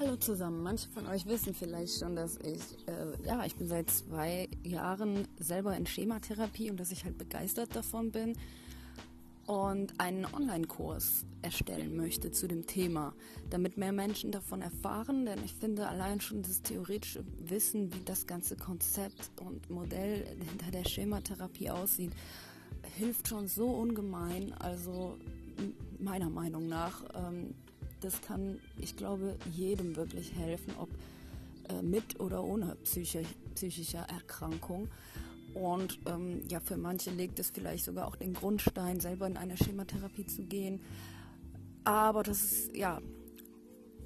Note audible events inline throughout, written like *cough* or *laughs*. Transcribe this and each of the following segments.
Hallo zusammen. Manche von euch wissen vielleicht schon, dass ich, äh, ja, ich bin seit zwei Jahren selber in Schematherapie und dass ich halt begeistert davon bin und einen Online-Kurs erstellen möchte zu dem Thema, damit mehr Menschen davon erfahren, denn ich finde allein schon das theoretische Wissen, wie das ganze Konzept und Modell hinter der Schematherapie aussieht, hilft schon so ungemein. Also meiner Meinung nach. Ähm, das kann, ich glaube, jedem wirklich helfen, ob äh, mit oder ohne psychisch, psychischer Erkrankung. Und ähm, ja, für manche legt es vielleicht sogar auch den Grundstein, selber in eine Schematherapie zu gehen. Aber das ist, ja,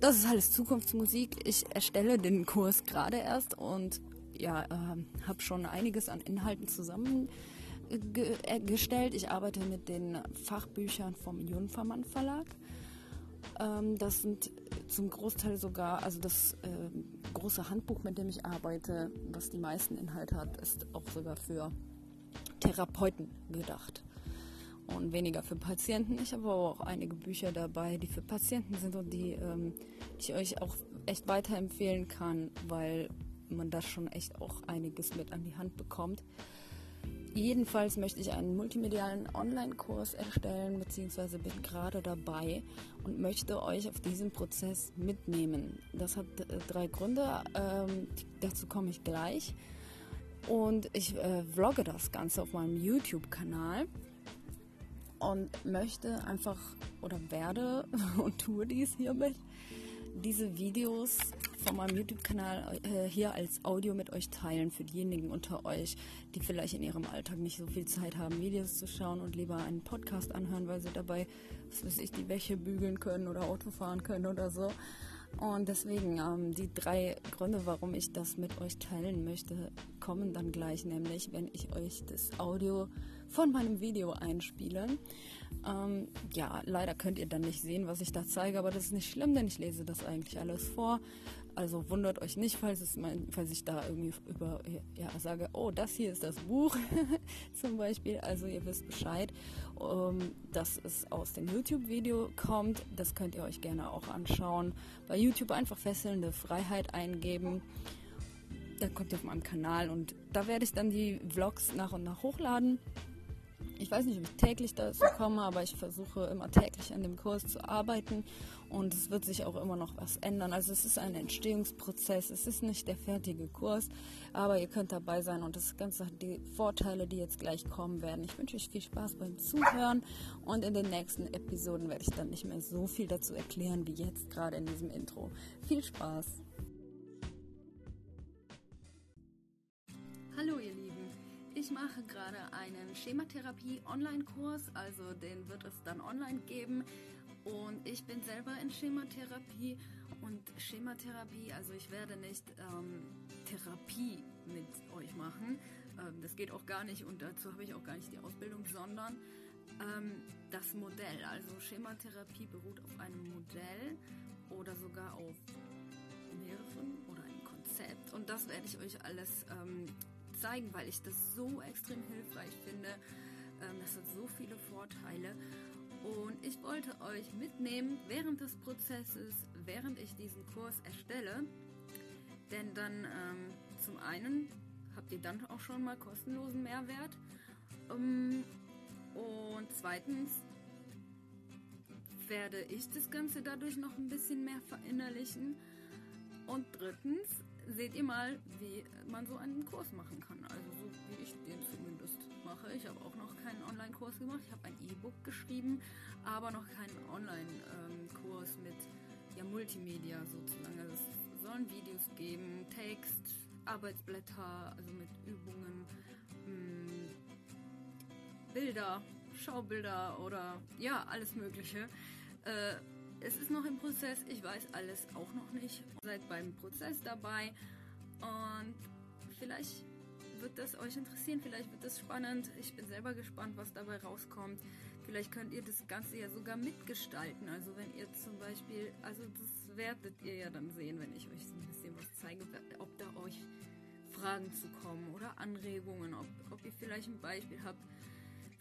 das ist alles Zukunftsmusik. Ich erstelle den Kurs gerade erst und ja, äh, habe schon einiges an Inhalten zusammengestellt. Ich arbeite mit den Fachbüchern vom Junfermann Verlag. Ähm, das sind zum Großteil sogar, also das äh, große Handbuch, mit dem ich arbeite, was die meisten Inhalte hat, ist auch sogar für Therapeuten gedacht und weniger für Patienten. Ich habe aber auch einige Bücher dabei, die für Patienten sind und die, ähm, die ich euch auch echt weiterempfehlen kann, weil man da schon echt auch einiges mit an die Hand bekommt. Jedenfalls möchte ich einen multimedialen Online-Kurs erstellen, beziehungsweise bin gerade dabei und möchte euch auf diesen Prozess mitnehmen. Das hat äh, drei Gründe, ähm, dazu komme ich gleich. Und ich äh, vlogge das Ganze auf meinem YouTube-Kanal und möchte einfach oder werde *laughs* und tue dies hiermit diese Videos von meinem YouTube-Kanal äh, hier als Audio mit euch teilen für diejenigen unter euch, die vielleicht in ihrem Alltag nicht so viel Zeit haben, Videos zu schauen und lieber einen Podcast anhören, weil sie dabei, was weiß ich, die Wäsche bügeln können oder Auto fahren können oder so. Und deswegen, ähm, die drei Gründe, warum ich das mit euch teilen möchte, kommen dann gleich, nämlich wenn ich euch das Audio von meinem Video einspiele. Ähm, ja, leider könnt ihr dann nicht sehen, was ich da zeige, aber das ist nicht schlimm, denn ich lese das eigentlich alles vor. Also wundert euch nicht, falls, es mein, falls ich da irgendwie über, ja, sage, oh, das hier ist das Buch *laughs* zum Beispiel. Also ihr wisst Bescheid, ähm, dass es aus dem YouTube-Video kommt. Das könnt ihr euch gerne auch anschauen. Bei YouTube einfach fesselnde Freiheit eingeben. Dann kommt ihr auf meinem Kanal und da werde ich dann die Vlogs nach und nach hochladen. Ich weiß nicht, ob ich täglich dazu komme, aber ich versuche immer täglich an dem Kurs zu arbeiten und es wird sich auch immer noch was ändern. Also es ist ein Entstehungsprozess, es ist nicht der fertige Kurs, aber ihr könnt dabei sein und das Ganze hat die Vorteile, die jetzt gleich kommen werden. Ich wünsche euch viel Spaß beim Zuhören und in den nächsten Episoden werde ich dann nicht mehr so viel dazu erklären wie jetzt gerade in diesem Intro. Viel Spaß! Mache gerade einen Schematherapie-Online-Kurs, also den wird es dann online geben. Und ich bin selber in Schematherapie und Schematherapie, also ich werde nicht ähm, Therapie mit euch machen. Ähm, das geht auch gar nicht und dazu habe ich auch gar nicht die Ausbildung, sondern ähm, das Modell. Also Schematherapie beruht auf einem Modell oder sogar auf mehreren oder einem Konzept. Und das werde ich euch alles ähm, zeigen, weil ich das so extrem hilfreich finde. Ähm, das hat so viele Vorteile. Und ich wollte euch mitnehmen während des Prozesses, während ich diesen Kurs erstelle. Denn dann ähm, zum einen habt ihr dann auch schon mal kostenlosen Mehrwert. Ähm, und zweitens werde ich das Ganze dadurch noch ein bisschen mehr verinnerlichen. Und drittens seht ihr mal, wie man so einen Kurs machen kann. Also so wie ich den zumindest mache. Ich habe auch noch keinen Online-Kurs gemacht. Ich habe ein E-Book geschrieben, aber noch keinen Online-Kurs mit ja, Multimedia sozusagen. Also es sollen Videos geben, Text, Arbeitsblätter, also mit Übungen, mh, hm, Bilder, Schaubilder oder ja, alles Mögliche. Äh, es ist noch im Prozess, ich weiß alles auch noch nicht. Seid beim Prozess dabei und vielleicht wird das euch interessieren, vielleicht wird das spannend. Ich bin selber gespannt, was dabei rauskommt. Vielleicht könnt ihr das Ganze ja sogar mitgestalten. Also wenn ihr zum Beispiel, also das werdet ihr ja dann sehen, wenn ich euch ein bisschen was zeige, ob da euch Fragen zu kommen oder Anregungen, ob, ob ihr vielleicht ein Beispiel habt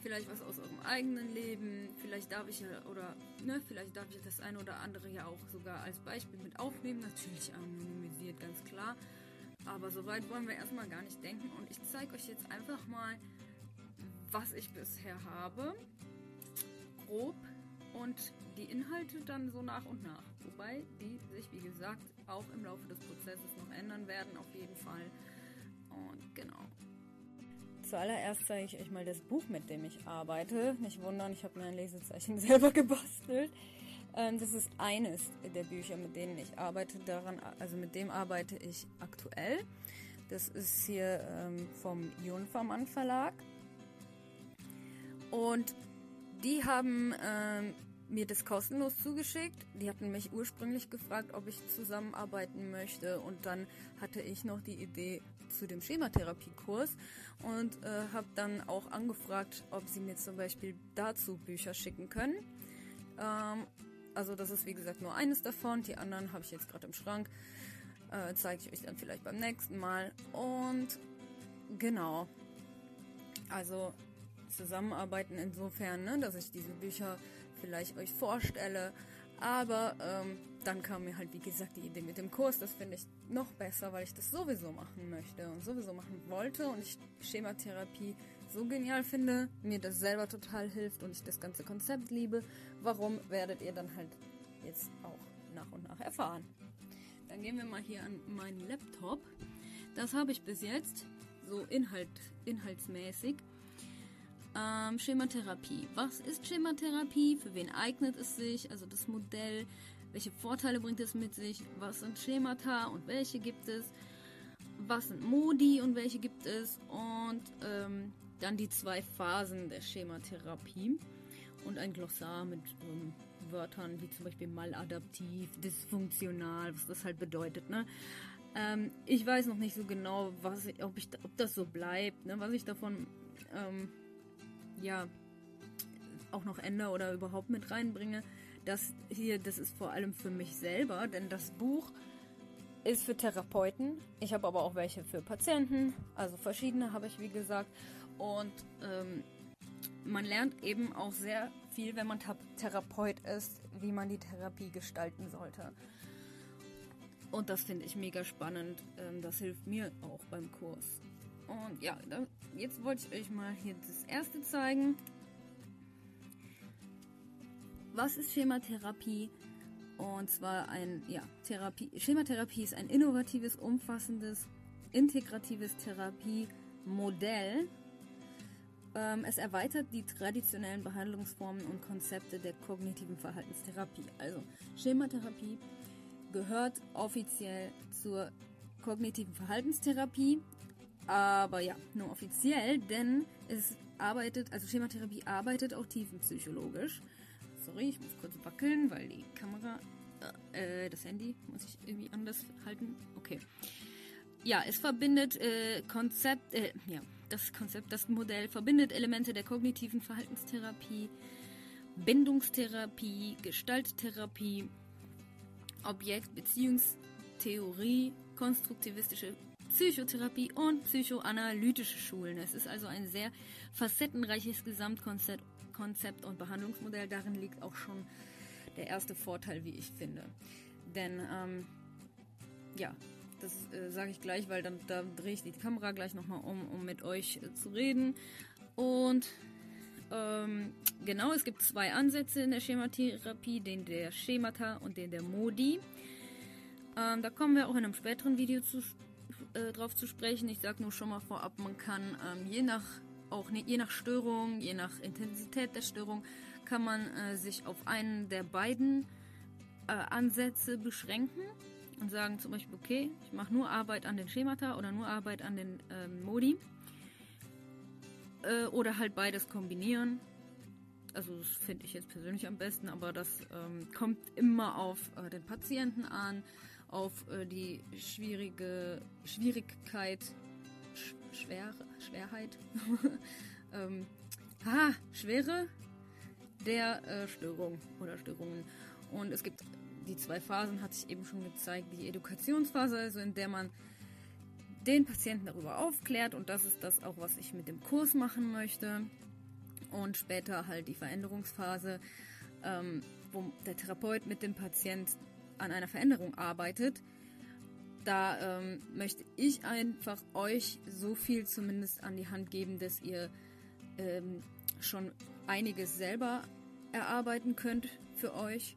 vielleicht was aus eurem eigenen Leben, vielleicht darf ich ja, oder ne, vielleicht darf ich das eine oder andere ja auch sogar als Beispiel mit aufnehmen, natürlich anonymisiert, ganz klar. Aber so weit wollen wir erstmal gar nicht denken und ich zeige euch jetzt einfach mal, was ich bisher habe, grob und die Inhalte dann so nach und nach. Wobei die sich, wie gesagt, auch im Laufe des Prozesses noch ändern werden, auf jeden Fall. Und genau. Zuallererst zeige ich euch mal das Buch, mit dem ich arbeite. Nicht wundern, ich habe mir ein Lesezeichen *laughs* selber gebastelt. Ähm, das ist eines der Bücher, mit denen ich arbeite. Daran, also mit dem arbeite ich aktuell. Das ist hier ähm, vom Junfermann Verlag. Und die haben ähm, mir das kostenlos zugeschickt. Die hatten mich ursprünglich gefragt, ob ich zusammenarbeiten möchte. Und dann hatte ich noch die Idee, zu dem Schematherapiekurs und äh, habe dann auch angefragt, ob sie mir zum Beispiel dazu Bücher schicken können. Ähm, also das ist wie gesagt nur eines davon, die anderen habe ich jetzt gerade im Schrank. Äh, Zeige ich euch dann vielleicht beim nächsten Mal. Und genau, also zusammenarbeiten insofern, ne, dass ich diese Bücher vielleicht euch vorstelle. Aber ähm, dann kam mir halt, wie gesagt, die Idee mit dem Kurs. Das finde ich noch besser, weil ich das sowieso machen möchte und sowieso machen wollte und ich Schematherapie so genial finde, mir das selber total hilft und ich das ganze Konzept liebe. Warum werdet ihr dann halt jetzt auch nach und nach erfahren? Dann gehen wir mal hier an meinen Laptop. Das habe ich bis jetzt so Inhalt, inhaltsmäßig. Ähm, Schematherapie. Was ist Schematherapie? Für wen eignet es sich? Also das Modell welche Vorteile bringt es mit sich? Was sind Schemata und welche gibt es? Was sind Modi und welche gibt es? Und ähm, dann die zwei Phasen der Schematherapie und ein Glossar mit ähm, Wörtern wie zum Beispiel maladaptiv, dysfunktional, was das halt bedeutet. Ne? Ähm, ich weiß noch nicht so genau, was, ob, ich, ob das so bleibt, ne? was ich davon ähm, ja auch noch ändere oder überhaupt mit reinbringe. Das hier, das ist vor allem für mich selber, denn das Buch ist für Therapeuten. Ich habe aber auch welche für Patienten. Also verschiedene habe ich, wie gesagt. Und ähm, man lernt eben auch sehr viel, wenn man Therapeut ist, wie man die Therapie gestalten sollte. Und das finde ich mega spannend. Ähm, das hilft mir auch beim Kurs. Und ja, jetzt wollte ich euch mal hier das erste zeigen. Was ist Schematherapie? Und zwar ein, ja, Therapie. Schematherapie ist ein innovatives, umfassendes, integratives Therapiemodell. Ähm, es erweitert die traditionellen Behandlungsformen und Konzepte der kognitiven Verhaltenstherapie. Also Schematherapie gehört offiziell zur kognitiven Verhaltenstherapie, aber ja, nur offiziell, denn es arbeitet, also Schematherapie arbeitet auch tiefenpsychologisch. Sorry, ich muss kurz wackeln, weil die Kamera, äh, das Handy muss ich irgendwie anders halten. Okay. Ja, es verbindet äh, Konzept, äh, ja, das Konzept, das Modell verbindet Elemente der kognitiven Verhaltenstherapie, Bindungstherapie, Gestalttherapie, Objekt-Beziehungstheorie, konstruktivistische Psychotherapie und psychoanalytische Schulen. Es ist also ein sehr facettenreiches Gesamtkonzept Konzept und Behandlungsmodell. Darin liegt auch schon der erste Vorteil, wie ich finde. Denn ähm, ja, das äh, sage ich gleich, weil dann da drehe ich die Kamera gleich nochmal um, um mit euch äh, zu reden. Und ähm, genau, es gibt zwei Ansätze in der Schematherapie, den der Schemata und den der Modi. Ähm, da kommen wir auch in einem späteren Video zu, äh, drauf zu sprechen. Ich sage nur schon mal vorab, man kann ähm, je nach auch ne, je nach Störung, je nach Intensität der Störung, kann man äh, sich auf einen der beiden äh, Ansätze beschränken und sagen zum Beispiel, okay, ich mache nur Arbeit an den Schemata oder nur Arbeit an den ähm, Modi. Äh, oder halt beides kombinieren. Also das finde ich jetzt persönlich am besten, aber das ähm, kommt immer auf äh, den Patienten an, auf äh, die schwierige Schwierigkeit Schwer, Schwerheit, *laughs* ähm, ah, Schwere der äh, Störung oder Störungen. Und es gibt die zwei Phasen, hatte ich eben schon gezeigt. Die Edukationsphase, also in der man den Patienten darüber aufklärt und das ist das auch, was ich mit dem Kurs machen möchte. und später halt die Veränderungsphase, ähm, wo der Therapeut mit dem Patient an einer Veränderung arbeitet. Da ähm, möchte ich einfach euch so viel zumindest an die Hand geben, dass ihr ähm, schon einiges selber erarbeiten könnt für euch.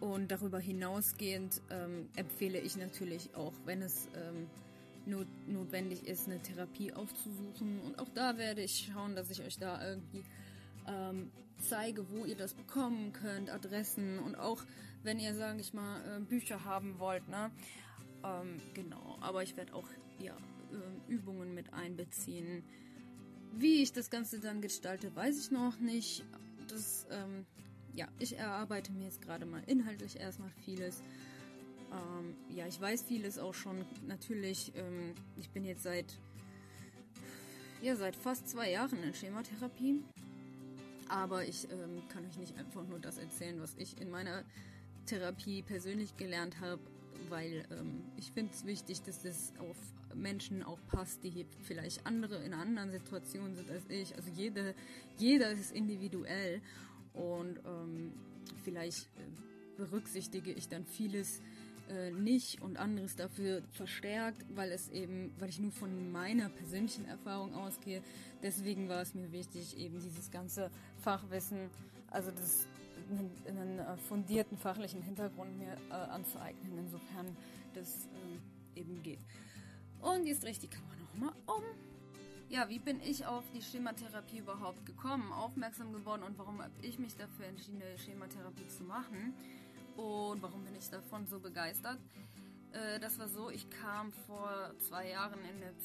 Und darüber hinausgehend ähm, empfehle ich natürlich auch, wenn es ähm, not notwendig ist, eine Therapie aufzusuchen. Und auch da werde ich schauen, dass ich euch da irgendwie ähm, zeige, wo ihr das bekommen könnt, Adressen und auch wenn ihr, sage ich mal, äh, Bücher haben wollt, ne? Ähm, genau, aber ich werde auch ja, äh, Übungen mit einbeziehen. Wie ich das Ganze dann gestalte, weiß ich noch nicht. Das, ähm, ja, ich erarbeite mir jetzt gerade mal inhaltlich erstmal vieles. Ähm, ja, ich weiß vieles auch schon. Natürlich, ähm, ich bin jetzt seit, ja, seit fast zwei Jahren in Schematherapie. Aber ich ähm, kann euch nicht einfach nur das erzählen, was ich in meiner Therapie persönlich gelernt habe, weil ähm, ich finde es wichtig, dass es auf Menschen auch passt, die vielleicht andere in anderen Situation sind als ich. Also jede, jeder ist individuell und ähm, vielleicht äh, berücksichtige ich dann vieles äh, nicht und anderes dafür verstärkt, weil es eben, weil ich nur von meiner persönlichen Erfahrung ausgehe. Deswegen war es mir wichtig, eben dieses ganze Fachwissen, also das einen, äh, fundierten fachlichen Hintergrund mir äh, anzueignen, insofern das äh, eben geht. Und jetzt drehe ich die Kamera nochmal um. Ja, wie bin ich auf die Schematherapie überhaupt gekommen, aufmerksam geworden und warum habe ich mich dafür entschieden, eine Schematherapie zu machen? Und warum bin ich davon so begeistert? Äh, das war so, ich kam vor zwei Jahren in eine